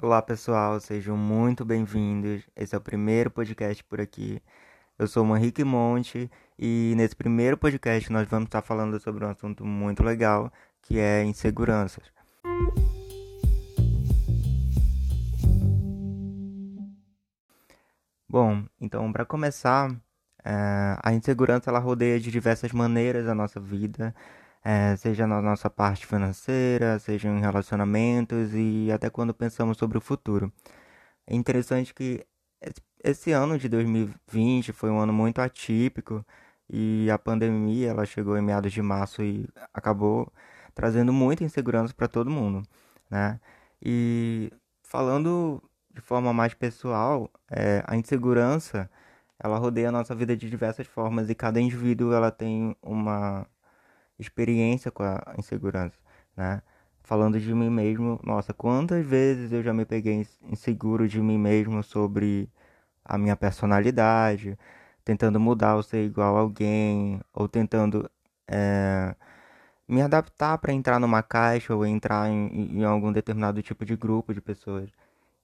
Olá pessoal, sejam muito bem-vindos. Esse é o primeiro podcast por aqui. Eu sou o Henrique Monte e nesse primeiro podcast nós vamos estar falando sobre um assunto muito legal que é inseguranças. Bom, então para começar, é, a insegurança ela rodeia de diversas maneiras a nossa vida é, seja na nossa parte financeira, seja em relacionamentos e até quando pensamos sobre o futuro. É interessante que esse ano de 2020 foi um ano muito atípico e a pandemia ela chegou em meados de março e acabou trazendo muita insegurança para todo mundo, né? E falando de forma mais pessoal, é, a insegurança ela rodeia a nossa vida de diversas formas e cada indivíduo ela tem uma experiência com a insegurança, né? Falando de mim mesmo, nossa, quantas vezes eu já me peguei inseguro de mim mesmo sobre a minha personalidade, tentando mudar ou ser igual a alguém, ou tentando é, me adaptar para entrar numa caixa ou entrar em, em algum determinado tipo de grupo de pessoas.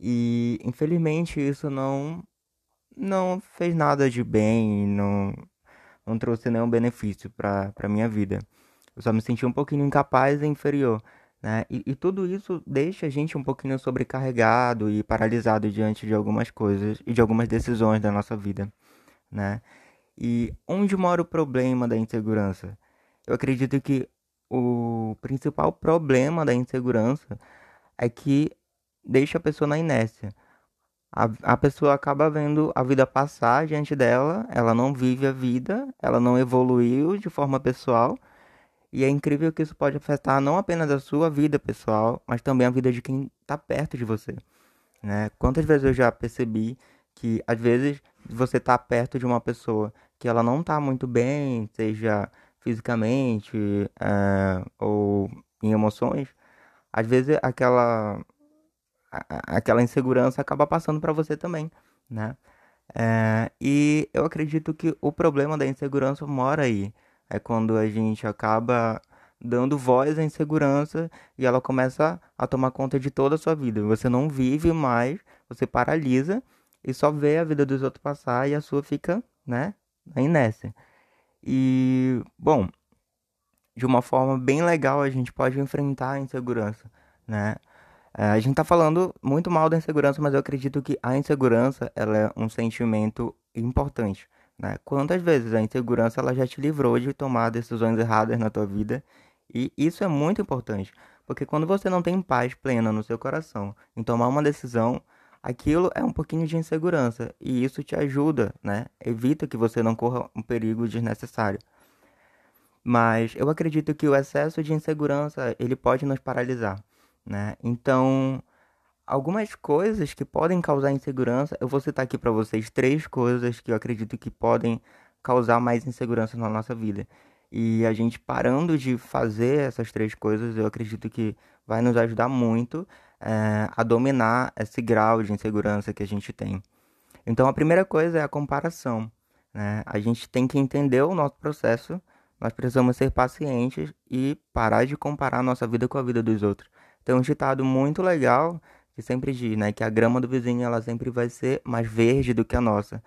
E infelizmente isso não não fez nada de bem, não não trouxe nenhum benefício para minha vida. Eu só me senti um pouquinho incapaz e inferior. Né? E, e, tudo isso deixa a gente um pouquinho sobrecarregado e paralisado diante de algumas coisas e de algumas decisões da nossa vida. Né? E onde mora o problema da insegurança? Eu acredito que o principal problema da insegurança é que deixa a pessoa na inércia. A, a pessoa acaba vendo a vida passar diante dela, ela não vive a vida, ela não evoluiu de forma pessoal e é incrível que isso pode afetar não apenas a sua vida pessoal, mas também a vida de quem está perto de você. Né? Quantas vezes eu já percebi que às vezes você está perto de uma pessoa que ela não está muito bem, seja fisicamente é, ou em emoções, às vezes aquela aquela insegurança acaba passando para você também, né? É, e eu acredito que o problema da insegurança mora aí é quando a gente acaba dando voz à insegurança e ela começa a tomar conta de toda a sua vida. Você não vive mais, você paralisa e só vê a vida dos outros passar e a sua fica, né, na inércia. E, bom, de uma forma bem legal a gente pode enfrentar a insegurança, né? É, a gente tá falando muito mal da insegurança, mas eu acredito que a insegurança ela é um sentimento importante. Né? Quantas vezes a insegurança ela já te livrou de tomar decisões erradas na tua vida? E isso é muito importante, porque quando você não tem paz plena no seu coração em tomar uma decisão, aquilo é um pouquinho de insegurança e isso te ajuda, né? Evita que você não corra um perigo desnecessário. Mas eu acredito que o excesso de insegurança, ele pode nos paralisar, né? Então, algumas coisas que podem causar insegurança. Eu vou citar aqui para vocês três coisas que eu acredito que podem causar mais insegurança na nossa vida. E a gente parando de fazer essas três coisas, eu acredito que vai nos ajudar muito é, a dominar esse grau de insegurança que a gente tem. Então, a primeira coisa é a comparação. Né? A gente tem que entender o nosso processo, nós precisamos ser pacientes e parar de comparar nossa vida com a vida dos outros. Tem um ditado muito legal que sempre diz, né, que a grama do vizinho ela sempre vai ser mais verde do que a nossa.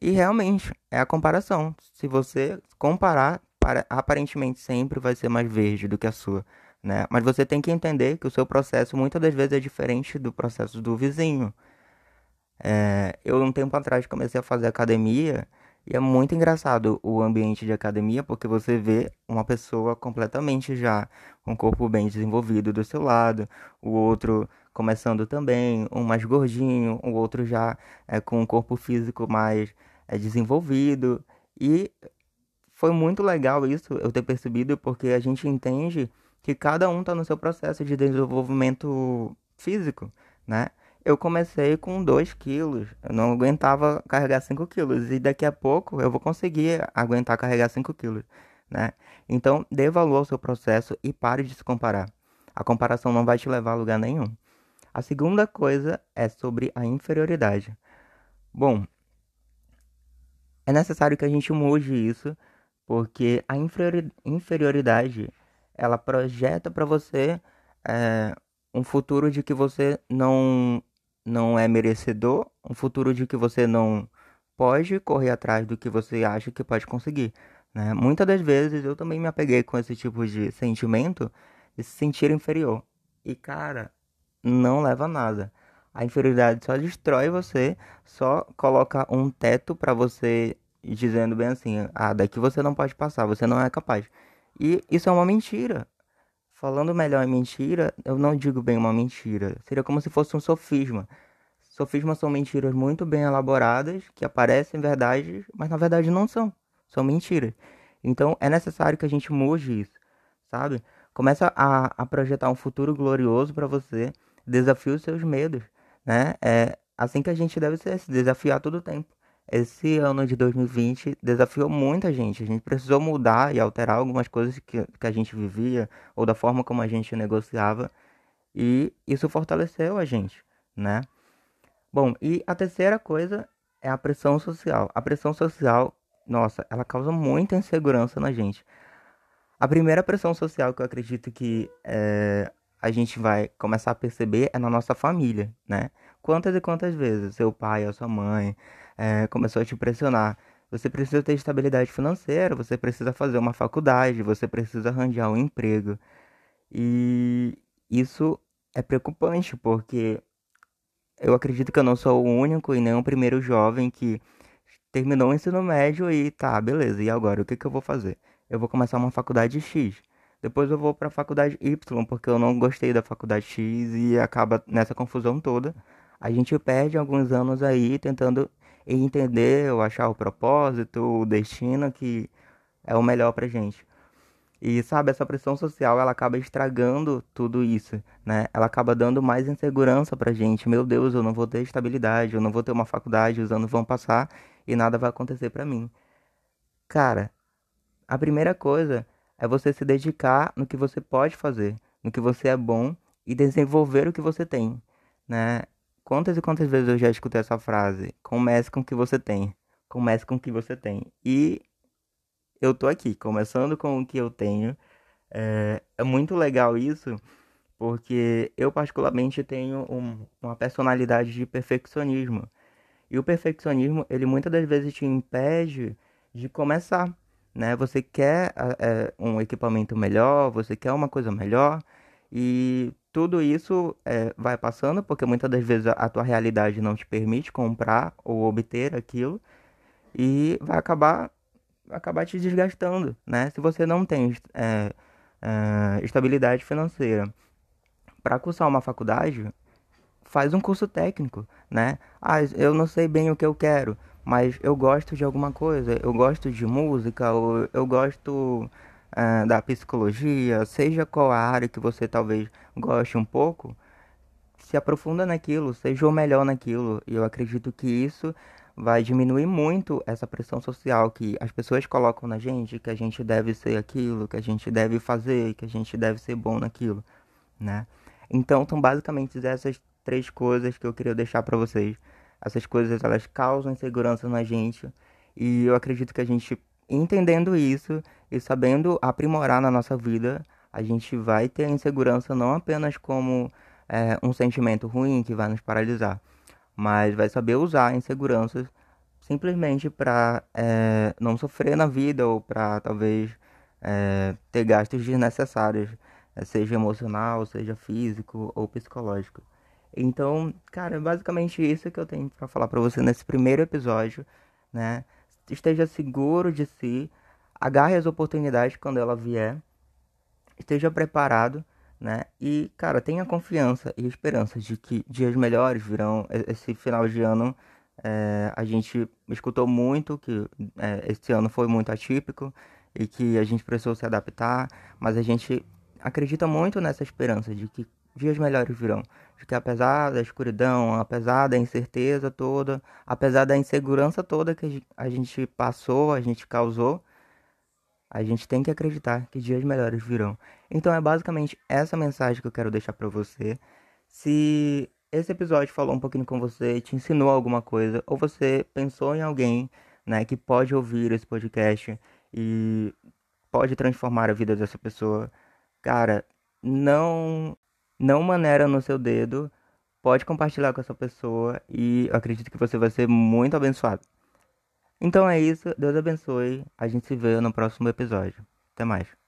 E realmente é a comparação. Se você comparar, para, aparentemente sempre vai ser mais verde do que a sua, né? Mas você tem que entender que o seu processo muitas das vezes é diferente do processo do vizinho. É, eu um tempo atrás comecei a fazer academia e é muito engraçado o ambiente de academia porque você vê uma pessoa completamente já com o corpo bem desenvolvido do seu lado, o outro começando também, um mais gordinho, o outro já é, com um corpo físico mais é, desenvolvido. E foi muito legal isso eu ter percebido, porque a gente entende que cada um está no seu processo de desenvolvimento físico, né? Eu comecei com 2 quilos, eu não aguentava carregar 5 quilos, e daqui a pouco eu vou conseguir aguentar carregar 5 quilos, né? Então, dê valor ao seu processo e pare de se comparar. A comparação não vai te levar a lugar nenhum. A segunda coisa é sobre a inferioridade. Bom, é necessário que a gente mude isso, porque a inferioridade ela projeta para você é, um futuro de que você não não é merecedor, um futuro de que você não pode correr atrás do que você acha que pode conseguir, né? Muitas das vezes eu também me apeguei com esse tipo de sentimento de se sentir inferior. E cara, não leva a nada. A inferioridade só destrói você, só coloca um teto para você dizendo bem assim: "Ah, daqui você não pode passar, você não é capaz". E isso é uma mentira. Falando melhor em mentira, eu não digo bem uma mentira. Seria como se fosse um sofisma. Sofismas são mentiras muito bem elaboradas, que aparecem verdade, mas na verdade não são. São mentiras. Então é necessário que a gente mude isso, sabe? Começa a, a projetar um futuro glorioso para você, desafie os seus medos, né? É assim que a gente deve ser, se desafiar todo o tempo. Esse ano de 2020 desafiou muita gente. A gente precisou mudar e alterar algumas coisas que, que a gente vivia ou da forma como a gente negociava. E isso fortaleceu a gente, né? Bom, e a terceira coisa é a pressão social. A pressão social, nossa, ela causa muita insegurança na gente. A primeira pressão social que eu acredito que é, a gente vai começar a perceber é na nossa família, né? Quantas e quantas vezes seu pai ou sua mãe é, começou a te pressionar. Você precisa ter estabilidade financeira, você precisa fazer uma faculdade, você precisa arranjar um emprego. E isso é preocupante, porque eu acredito que eu não sou o único e nem o primeiro jovem que terminou o ensino médio e tá, beleza, e agora? O que, que eu vou fazer? Eu vou começar uma faculdade X. Depois eu vou para a faculdade Y, porque eu não gostei da faculdade X e acaba nessa confusão toda. A gente perde alguns anos aí tentando entender ou achar o propósito, o destino que é o melhor pra gente. E sabe, essa pressão social, ela acaba estragando tudo isso, né? Ela acaba dando mais insegurança pra gente. Meu Deus, eu não vou ter estabilidade, eu não vou ter uma faculdade, os anos vão passar e nada vai acontecer pra mim. Cara, a primeira coisa é você se dedicar no que você pode fazer, no que você é bom e desenvolver o que você tem, né? Quantas e quantas vezes eu já escutei essa frase? Comece com o que você tem. Comece com o que você tem. E eu tô aqui, começando com o que eu tenho. É, é muito legal isso, porque eu particularmente tenho um, uma personalidade de perfeccionismo. E o perfeccionismo, ele muitas das vezes te impede de começar, né? Você quer é, um equipamento melhor, você quer uma coisa melhor, e tudo isso é, vai passando, porque muitas das vezes a tua realidade não te permite comprar ou obter aquilo, e vai acabar, acabar te desgastando, né? Se você não tem é, é, estabilidade financeira para cursar uma faculdade, faz um curso técnico, né? Ah, eu não sei bem o que eu quero, mas eu gosto de alguma coisa, eu gosto de música, ou eu gosto uh, da psicologia, seja qual a área que você talvez goste um pouco, se aprofunda naquilo, seja o melhor naquilo. E eu acredito que isso vai diminuir muito essa pressão social que as pessoas colocam na gente, que a gente deve ser aquilo, que a gente deve fazer, que a gente deve ser bom naquilo, né? Então, são basicamente essas três coisas que eu queria deixar para vocês. Essas coisas, elas causam insegurança na gente. E eu acredito que a gente entendendo isso e sabendo aprimorar na nossa vida, a gente vai ter insegurança não apenas como é, um sentimento ruim que vai nos paralisar, mas vai saber usar a insegurança simplesmente para é, não sofrer na vida ou para talvez é, ter gastos desnecessários, seja emocional, seja físico ou psicológico. Então, cara, é basicamente isso que eu tenho para falar para você nesse primeiro episódio, né? esteja seguro de si, agarre as oportunidades quando ela vier, esteja preparado, né? E, cara, tenha confiança e esperança de que dias melhores virão. Esse final de ano é, a gente escutou muito que é, esse ano foi muito atípico e que a gente precisou se adaptar, mas a gente acredita muito nessa esperança de que dias melhores virão. De que apesar da escuridão, apesar da incerteza toda, apesar da insegurança toda que a gente passou, a gente causou, a gente tem que acreditar que dias melhores virão. Então é basicamente essa mensagem que eu quero deixar para você. Se esse episódio falou um pouquinho com você, te ensinou alguma coisa, ou você pensou em alguém, né, que pode ouvir esse podcast e pode transformar a vida dessa pessoa, cara, não não maneira no seu dedo, pode compartilhar com essa pessoa e acredito que você vai ser muito abençoado. Então é isso, Deus abençoe, a gente se vê no próximo episódio. Até mais.